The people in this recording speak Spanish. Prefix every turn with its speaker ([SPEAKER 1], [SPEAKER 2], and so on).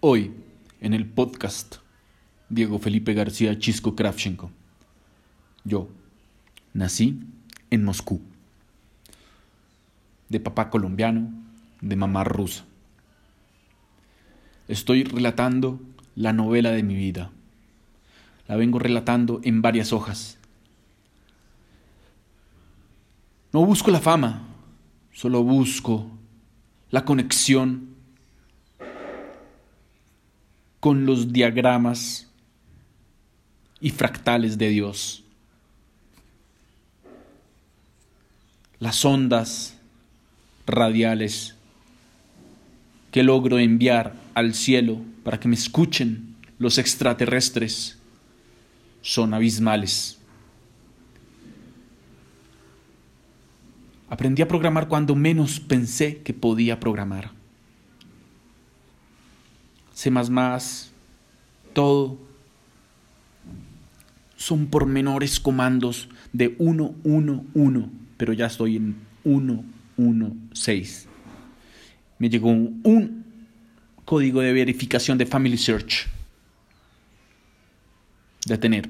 [SPEAKER 1] Hoy, en el podcast, Diego Felipe García Chisco Kravchenko. Yo nací en Moscú. De papá colombiano, de mamá rusa. Estoy relatando la novela de mi vida. La vengo relatando en varias hojas. No busco la fama, solo busco la conexión con los diagramas y fractales de Dios. Las ondas radiales que logro enviar al cielo para que me escuchen los extraterrestres son abismales. Aprendí a programar cuando menos pensé que podía programar. C, todo son pormenores comandos de 1, 1, 1, pero ya estoy en 1, 1, 6. Me llegó un, un código de verificación de Family Search. Detener.